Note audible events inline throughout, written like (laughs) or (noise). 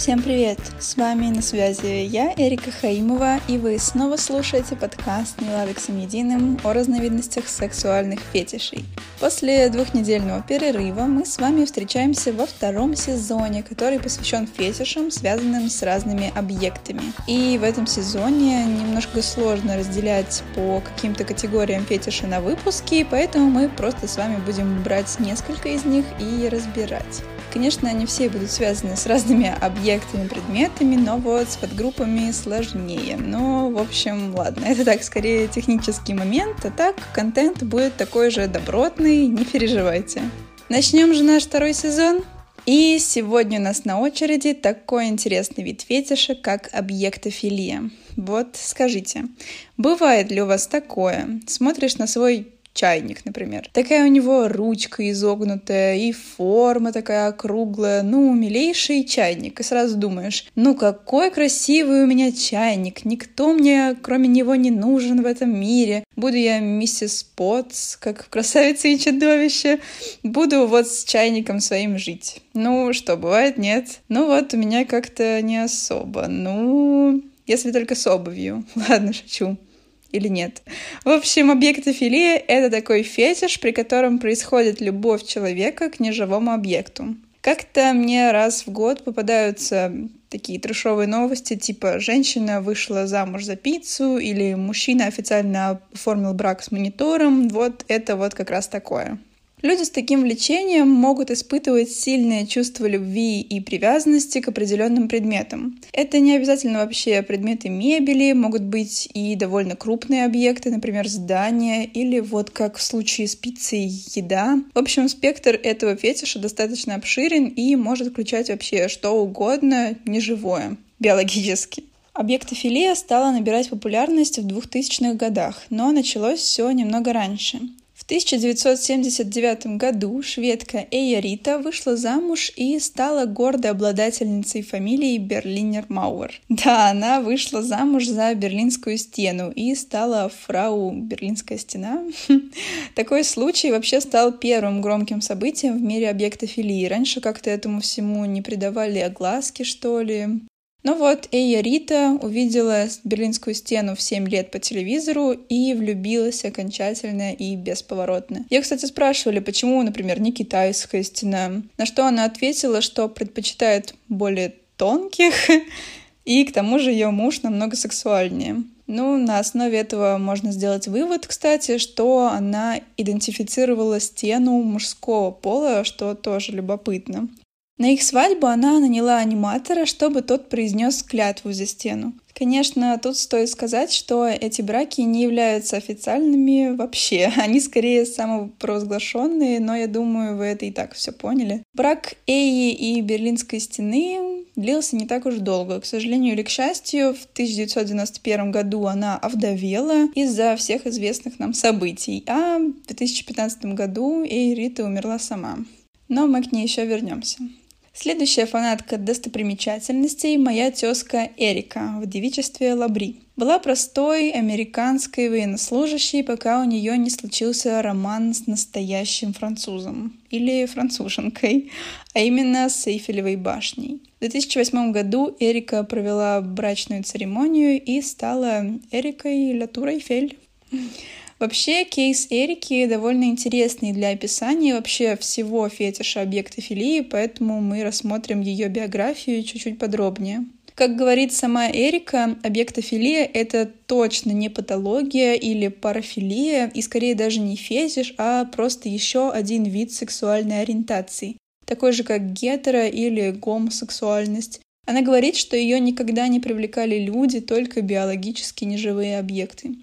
Всем привет! С вами на связи я, Эрика Хаимова, и вы снова слушаете подкаст «Милавиксом единым» о разновидностях сексуальных фетишей. После двухнедельного перерыва мы с вами встречаемся во втором сезоне, который посвящен фетишам, связанным с разными объектами. И в этом сезоне немножко сложно разделять по каким-то категориям фетиши на выпуски, поэтому мы просто с вами будем брать несколько из них и разбирать. Конечно, они все будут связаны с разными объектами, предметами, но вот с подгруппами сложнее. Но, в общем, ладно, это так, скорее технический момент, а так контент будет такой же добротный, не переживайте. Начнем же наш второй сезон. И сегодня у нас на очереди такой интересный вид фетиша, как объектофилия. Вот скажите, бывает ли у вас такое? Смотришь на свой чайник, например. Такая у него ручка изогнутая, и форма такая округлая, ну, милейший чайник. И сразу думаешь, ну, какой красивый у меня чайник, никто мне, кроме него, не нужен в этом мире. Буду я миссис Потс, как в «Красавице и чудовище», буду вот с чайником своим жить. Ну, что, бывает, нет? Ну, вот у меня как-то не особо. Ну, если только с обувью. (laughs) Ладно, шучу или нет. В общем, объектофилия — это такой фетиш, при котором происходит любовь человека к неживому объекту. Как-то мне раз в год попадаются такие трешовые новости, типа «женщина вышла замуж за пиццу» или «мужчина официально оформил брак с монитором». Вот это вот как раз такое. Люди с таким влечением могут испытывать сильное чувство любви и привязанности к определенным предметам. Это не обязательно вообще предметы мебели, могут быть и довольно крупные объекты, например, здания или вот как в случае с пиццей еда. В общем, спектр этого фетиша достаточно обширен и может включать вообще что угодно неживое биологически. Объектофилия стала набирать популярность в 2000-х годах, но началось все немного раньше. В 1979 году шведка Эя Рита вышла замуж и стала гордой обладательницей фамилии Берлинер Мауэр. Да, она вышла замуж за Берлинскую стену и стала фрау Берлинская стена. (laughs) Такой случай вообще стал первым громким событием в мире объектофилии. Раньше как-то этому всему не придавали огласки, что ли. Ну вот, Эя Рита увидела Берлинскую стену в 7 лет по телевизору и влюбилась окончательно и бесповоротно. Я, кстати, спрашивали, почему, например, не китайская стена, на что она ответила, что предпочитает более тонких, (laughs) и к тому же ее муж намного сексуальнее. Ну, на основе этого можно сделать вывод, кстати, что она идентифицировала стену мужского пола, что тоже любопытно. На их свадьбу она наняла аниматора, чтобы тот произнес клятву за стену. Конечно, тут стоит сказать, что эти браки не являются официальными вообще. (laughs) Они скорее самопровозглашенные, но я думаю, вы это и так все поняли. Брак Эи и Берлинской стены длился не так уж долго. К сожалению или к счастью, в 1991 году она овдовела из-за всех известных нам событий, а в 2015 году Эи Рита умерла сама. Но мы к ней еще вернемся. Следующая фанатка достопримечательностей – моя тезка Эрика в девичестве Лабри. Была простой американской военнослужащей, пока у нее не случился роман с настоящим французом или француженкой, а именно с Эйфелевой башней. В 2008 году Эрика провела брачную церемонию и стала Эрикой Латур Эйфель. Вообще, кейс Эрики довольно интересный для описания вообще всего фетиша объектофилии, поэтому мы рассмотрим ее биографию чуть-чуть подробнее. Как говорит сама Эрика, объектофилия — это точно не патология или парафилия, и скорее даже не фетиш, а просто еще один вид сексуальной ориентации, такой же как гетеро или гомосексуальность. Она говорит, что ее никогда не привлекали люди, только биологически неживые объекты.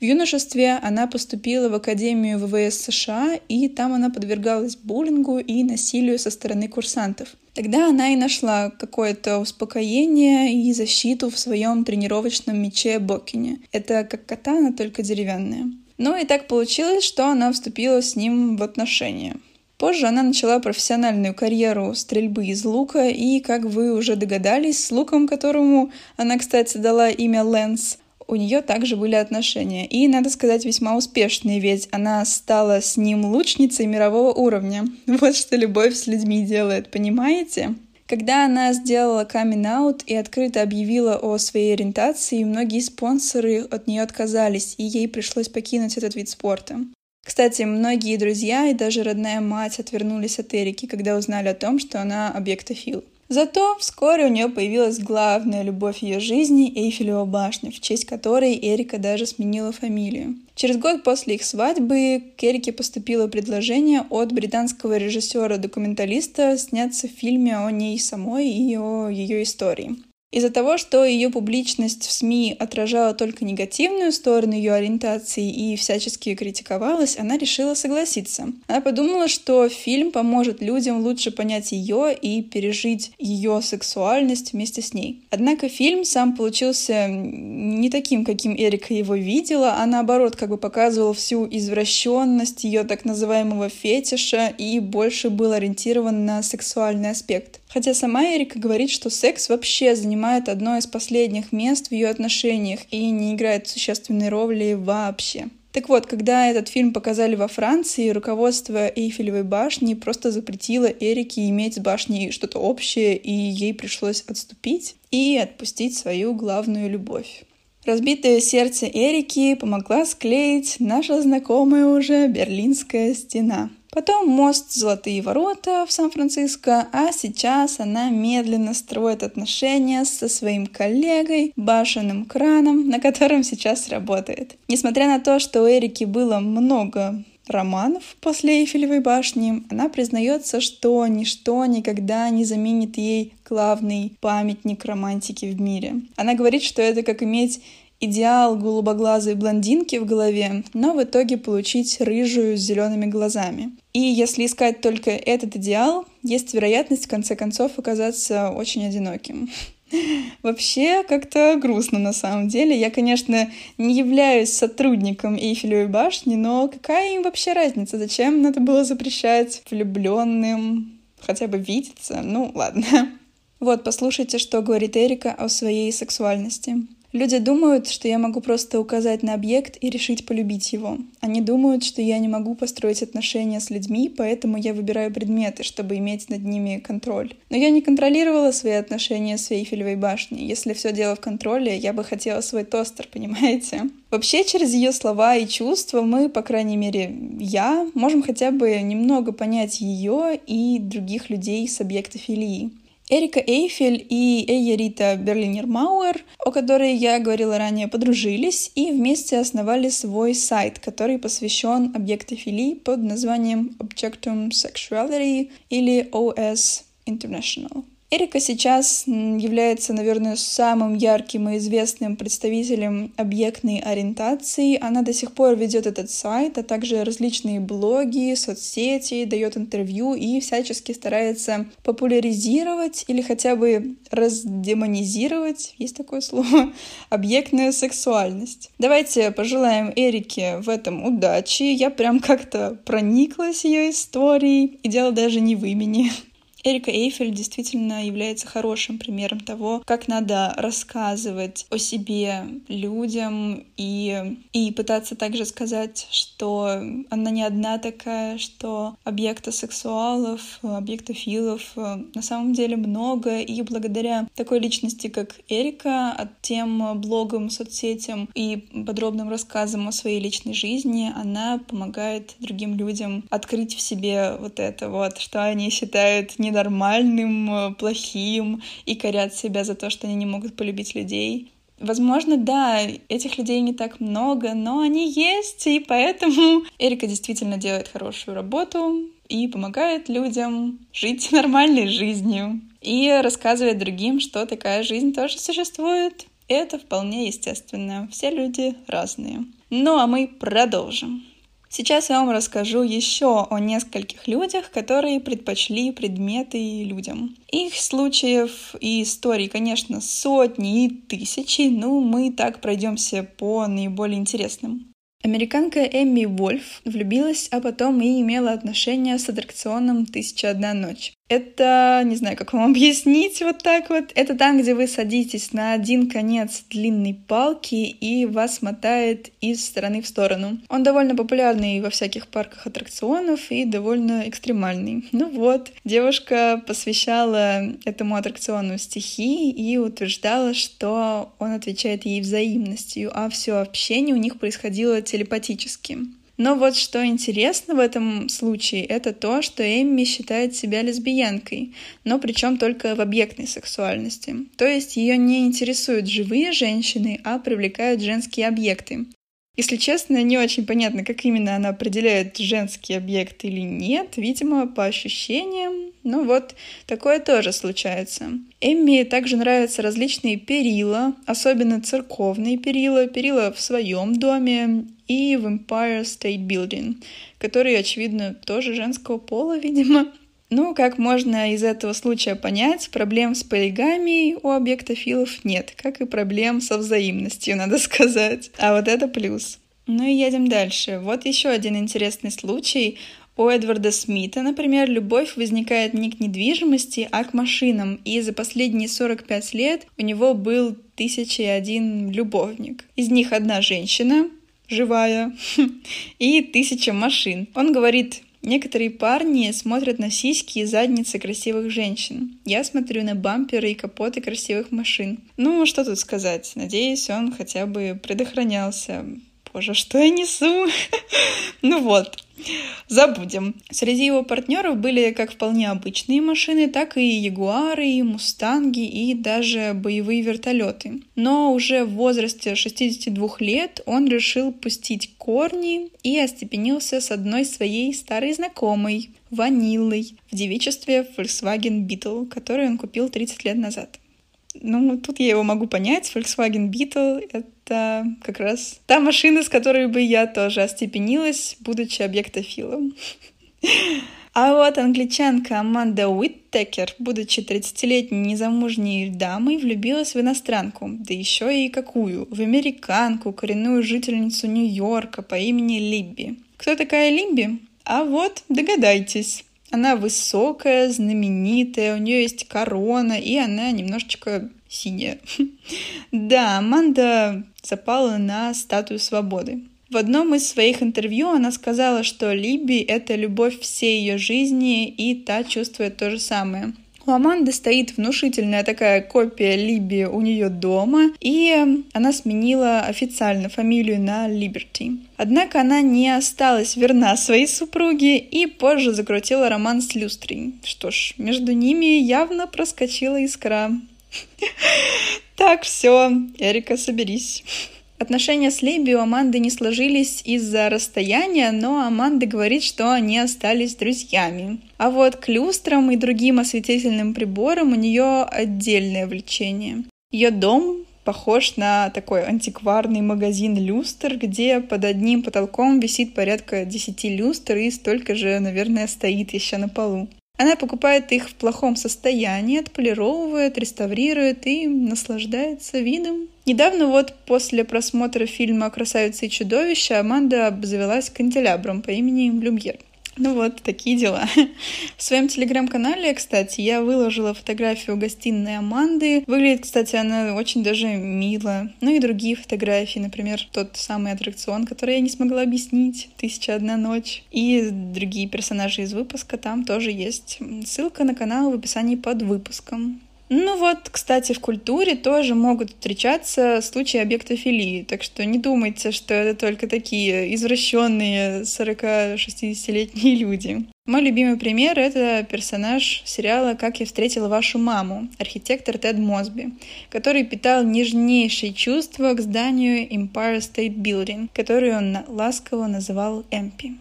В юношестве она поступила в Академию ВВС США, и там она подвергалась буллингу и насилию со стороны курсантов. Тогда она и нашла какое-то успокоение и защиту в своем тренировочном мече Бокине. Это как катана, только деревянная. Ну и так получилось, что она вступила с ним в отношения. Позже она начала профессиональную карьеру стрельбы из лука, и, как вы уже догадались, с луком, которому она, кстати, дала имя Лэнс, у нее также были отношения. И, надо сказать, весьма успешные, ведь она стала с ним лучницей мирового уровня. (laughs) Вот что любовь с людьми делает, понимаете? Когда она сделала камин-аут и открыто объявила о своей ориентации, многие спонсоры от нее отказались, и ей пришлось покинуть этот вид спорта. Кстати, многие друзья и даже родная мать отвернулись от Эрики, когда узнали о том, что она объектофил. Зато вскоре у нее появилась главная любовь ее жизни — Эйфелева башня, в честь которой Эрика даже сменила фамилию. Через год после их свадьбы к Эрике поступило предложение от британского режиссера-документалиста сняться в фильме о ней самой и о ее истории. Из-за того, что ее публичность в СМИ отражала только негативную сторону ее ориентации и всячески критиковалась, она решила согласиться. Она подумала, что фильм поможет людям лучше понять ее и пережить ее сексуальность вместе с ней. Однако фильм сам получился не таким, каким Эрика его видела, а наоборот как бы показывал всю извращенность ее так называемого фетиша и больше был ориентирован на сексуальный аспект. Хотя сама Эрика говорит, что секс вообще занимает одно из последних мест в ее отношениях и не играет существенной роли вообще. Так вот, когда этот фильм показали во Франции, руководство Эйфелевой башни просто запретило Эрике иметь с башней что-то общее, и ей пришлось отступить и отпустить свою главную любовь. Разбитое сердце Эрики помогла склеить наша знакомая уже Берлинская стена — Потом мост «Золотые ворота» в Сан-Франциско, а сейчас она медленно строит отношения со своим коллегой, башенным краном, на котором сейчас работает. Несмотря на то, что у Эрики было много романов после Эйфелевой башни, она признается, что ничто никогда не заменит ей главный памятник романтики в мире. Она говорит, что это как иметь идеал голубоглазой блондинки в голове, но в итоге получить рыжую с зелеными глазами. И если искать только этот идеал, есть вероятность в конце концов оказаться очень одиноким. (laughs) Вообще как-то грустно на самом деле. Я, конечно, не являюсь сотрудником Эйфелевой башни, но какая им вообще разница? Зачем надо было запрещать влюбленным хотя бы видеться? Ну, ладно. (laughs) Вот, послушайте, что говорит Эрика о своей сексуальности. Люди думают, что я могу просто указать на объект и решить полюбить его. Они думают, что я не могу построить отношения с людьми, поэтому я выбираю предметы, чтобы иметь над ними контроль. Но я не контролировала свои отношения с Эйфелевой башней. Если все дело в контроле, я бы хотела свой тостер, понимаете? Вообще, через ее слова и чувства мы, по крайней мере, я, можем хотя бы немного понять ее и других людей с объектофилии. Эрика Эйфель и Эйя Рита Берлинер-Мауэр, о которой я говорила ранее, подружились и вместе основали свой сайт, который посвящен объектофилии под названием Objectum Sexuality или OS International. Эрика сейчас является, наверное, самым ярким и известным представителем объектной ориентации. Она до сих пор ведет этот сайт, а также различные блоги, соцсети, дает интервью и всячески старается популяризировать или хотя бы раздемонизировать, есть такое слово, (laughs) объектную сексуальность. Давайте пожелаем Эрике в этом удачи. Я прям как-то прониклась ее историей, и дело даже не в имени. (laughs) Эрика Эйфель действительно является хорошим примером того, как надо рассказывать о себе людям и, и пытаться также сказать, что она не одна такая, что объектосексуалов, объектофилов на самом деле много, и благодаря такой личности, как Эрика, от тем блогам, соцсетям и подробным рассказам о своей личной жизни, она помогает другим людям открыть в себе вот это вот, что они считают не ненормальным, э, плохим и корят себя за то, что они не могут полюбить людей. Возможно, да, этих людей не так много, но они есть, и поэтому (laughs) Эрика действительно делает хорошую работу и помогает людям жить нормальной жизнью и рассказывает другим, что такая жизнь тоже существует. Это вполне естественно. Все люди разные. Ну а мы продолжим. Сейчас я вам расскажу еще о нескольких людях, которые предпочли предметы людям. Их случаев и историй, конечно, сотни и тысячи, но мы так пройдемся по наиболее интересным. Американка Эмми Вольф влюбилась, а потом и имела отношения с аттракционом «Тысяча одна ночь». Это, не знаю, как вам (laughs) объяснить вот так вот. Это там, где вы садитесь на один конец длинной палки и вас мотает из стороны в сторону. Он довольно популярный во всяких парках аттракционов и довольно экстремальный. Ну вот, девушка посвящала этому аттракциону стихи и утверждала, что он отвечает ей взаимностью, а все общение у них происходило телепатически. Но вот что интересно в этом случае, это то, что Эмми считает себя лесбиянкой, но причем только в объектной сексуальности. То есть ее не интересуют живые женщины, а привлекают женские объекты. Если честно, не очень понятно, как именно она определяет женский объект или нет. Видимо, по ощущениям. Ну вот, такое тоже случается. Эмми также нравятся различные перила, особенно церковные перила, перила в своем доме и в Empire State Building, которые, очевидно, тоже женского пола, (laughs) видимо. Ну, как можно из этого случая понять, проблем с полигамией у объектофилов нет, как и проблем со взаимностью, (laughs) надо сказать. А вот это плюс. Ну и едем дальше. Вот еще один интересный случай. У Эдварда Смита, например, любовь возникает не к недвижимости, а к машинам, и за последние 45 лет у него был тысяча и один любовник. Из них одна женщина, живая, (laughs) и тысяча машин. Он говорит, Некоторые парни смотрят на сиськи и задницы красивых женщин. Я смотрю на бамперы и капоты красивых машин. Ну, что тут сказать. Надеюсь, он хотя бы предохранялся. Боже, что я несу? (laughs) ну вот, Забудем. Среди его партнеров были как вполне обычные машины, так и ягуары, и мустанги, и даже боевые вертолеты. Но уже в возрасте 62 лет он решил пустить корни и остепенился с одной своей старой знакомой, Ванилой, в девичестве Volkswagen Beetle, который он купил 30 лет назад. Ну, тут я его могу понять. Volkswagen Beetle — это как раз та машина, с которой бы я тоже остепенилась, будучи объектофилом. А вот англичанка Аманда Уиттекер, будучи 30-летней незамужней дамой, влюбилась в иностранку, да еще и какую, в американку, коренную жительницу Нью-Йорка по имени Либби. Кто такая Либби? А вот, догадайтесь. Она высокая, знаменитая, у нее есть корона, и она немножечко синяя. Да, Аманда запала на статую свободы. В одном из своих интервью она сказала, что Либи — это любовь всей ее жизни, и та чувствует то же самое. У Аманды стоит внушительная такая копия Либи у нее дома, и она сменила официально фамилию на Либерти. Однако она не осталась верна своей супруге и позже закрутила роман с Люстрой. Что ж, между ними явно проскочила искра. (laughs) Так, все, Эрика, соберись. Отношения с Леби у Аманды не сложились из-за расстояния, но Аманда говорит, что они остались друзьями. А вот к люстрам и другим осветительным приборам у нее отдельное влечение. Ее дом похож на такой антикварный магазин люстр, где под одним потолком висит порядка 10 люстр и столько же, наверное, стоит еще на полу. Она покупает их в плохом состоянии, отполировывает, реставрирует и наслаждается видом. Недавно вот после просмотра фильма «Красавица и чудовище» Аманда обзавелась канделябром по имени Люмьер. Ну вот, такие дела. (laughs) В своем телеграм-канале, кстати, я выложила фотографию гостиной Аманды. Выглядит, кстати, она очень даже мило. Ну и другие фотографии, например, тот самый аттракцион, который я не смогла объяснить, «Тысяча одна ночь». И другие персонажи из выпуска там тоже есть. Ссылка на канал в описании под выпуском. Ну вот, кстати, в культуре тоже могут встречаться случаи объектофилии, так что не думайте, что это только такие извращенные 40-60-летние (laughs) люди. Мой любимый пример — это персонаж сериала «Как я встретила вашу маму», архитектор Тед Мосби, который питал нежнейшие чувства к зданию Empire State Building, который он ласково называл Эмпи.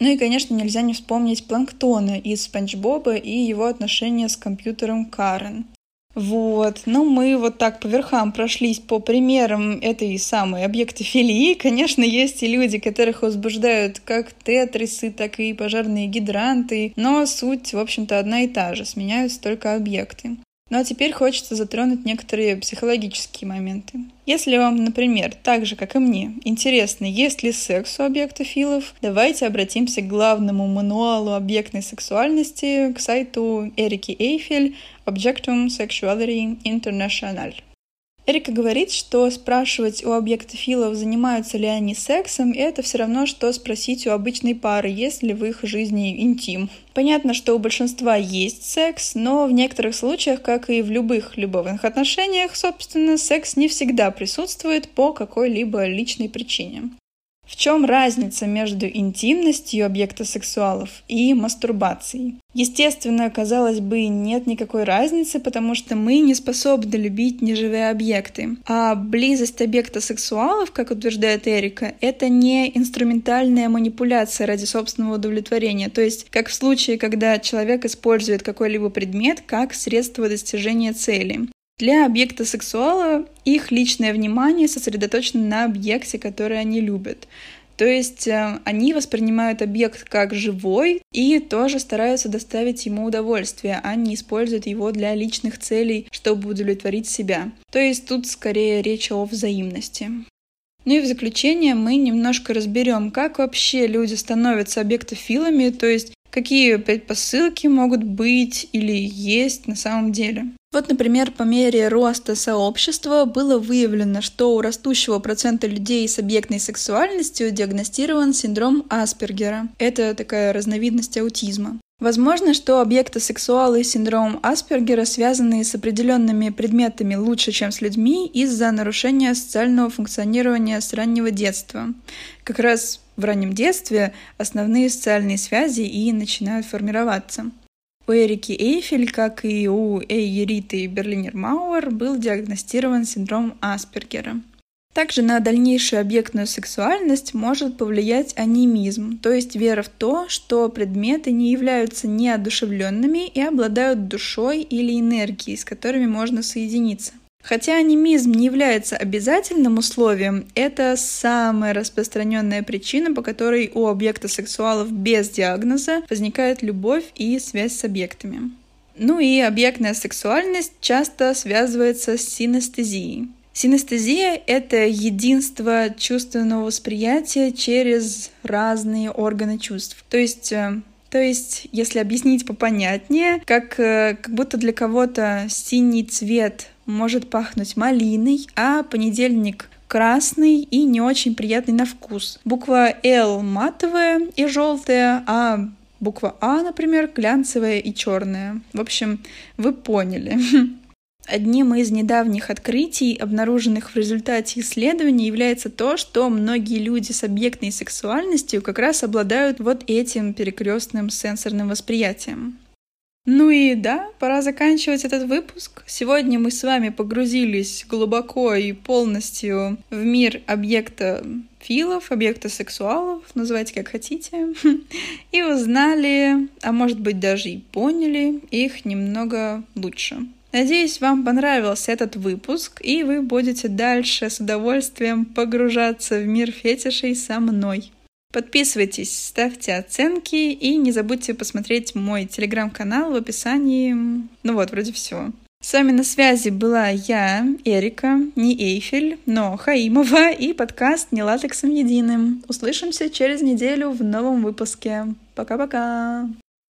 Ну и, конечно, нельзя не вспомнить Планктона из Спанч Боба и его отношения с компьютером Карен. Вот, ну мы вот так по верхам прошлись по примерам этой самой объектофилии. Конечно, есть и люди, которых возбуждают как тетрисы, так и пожарные гидранты, но суть, в общем-то, одна и та же, сменяются только объекты. Ну а теперь хочется затронуть некоторые психологические моменты. Если вам, например, так же, как и мне, интересно, есть ли секс у объектофилов, давайте обратимся к главному мануалу объектной сексуальности, к сайту Эрики Эйфель Objectum Sexuality International. Эрика говорит, что спрашивать у объектофилов, занимаются ли они сексом, это все равно, что спросить у обычной пары, есть ли в их жизни интим. Понятно, что у большинства есть секс, но в некоторых случаях, как и в любых любовных отношениях, собственно, секс не всегда присутствует по какой-либо личной причине. В чем разница между интимностью объекта сексуалов и мастурбацией? Естественно, казалось бы, нет никакой разницы, потому что мы не способны любить неживые объекты. А близость объекта сексуалов, как утверждает Эрика, это не инструментальная манипуляция ради собственного удовлетворения. То есть, как в случае, когда человек использует какой-либо предмет как средство достижения цели. Для объекта сексуала их личное внимание сосредоточено на объекте, который они любят. То есть э, они воспринимают объект как живой и тоже стараются доставить ему удовольствие, а не используют его для личных целей, чтобы удовлетворить себя. То есть тут скорее речь о взаимности. Ну и в заключение мы немножко разберем, как вообще люди становятся объектофилами, то есть какие предпосылки могут быть или есть на самом деле. Вот, например, по мере роста сообщества было выявлено, что у растущего процента людей с объектной сексуальностью диагностирован синдром Аспергера. Это такая разновидность аутизма. Возможно, что объектосексуалы с синдромом Аспергера связаны с определенными предметами лучше, чем с людьми, из-за нарушения социального функционирования с раннего детства. Как раз в раннем детстве основные социальные связи и начинают формироваться. У Эрики Эйфель, как и у Эйериты Берлинер Мауэр, был диагностирован синдром Аспергера. Также на дальнейшую объектную сексуальность может повлиять анимизм, то есть вера в то, что предметы не являются неодушевленными и обладают душой или энергией, с которыми можно соединиться. Хотя анимизм не является обязательным условием, это самая распространенная причина, по которой у объекта сексуалов без диагноза возникает любовь и связь с объектами. Ну и объектная сексуальность часто связывается с синестезией. Синестезия — это единство чувственного восприятия через разные органы чувств. То есть э, то есть, если объяснить попонятнее, как, э, как будто для кого-то синий цвет может пахнуть малиной, а понедельник красный и не очень приятный на вкус. Буква L матовая и желтая, а буква А, например, глянцевая и черная. В общем, вы поняли. (laughs) Одним из недавних открытий, обнаруженных в результате исследований, является то, что многие люди с объектной сексуальностью как раз обладают вот этим перекрестным сенсорным восприятием. Ну и да, пора заканчивать этот выпуск. Сегодня мы с вами погрузились глубоко и полностью в мир объекта филов, объекта сексуалов, называйте как хотите, (laughs) и узнали, а может быть даже и поняли их немного лучше. Надеюсь, вам понравился этот выпуск, и вы будете дальше с удовольствием погружаться в мир фетишей со мной. Подписывайтесь, ставьте оценки и не забудьте посмотреть мой телеграм-канал в описании. Ну вот, вроде все. С вами на связи была я, Эрика, не Эйфель, но Хаимова и подкаст «Не латексом единым». Услышимся через неделю в новом выпуске. Пока-пока!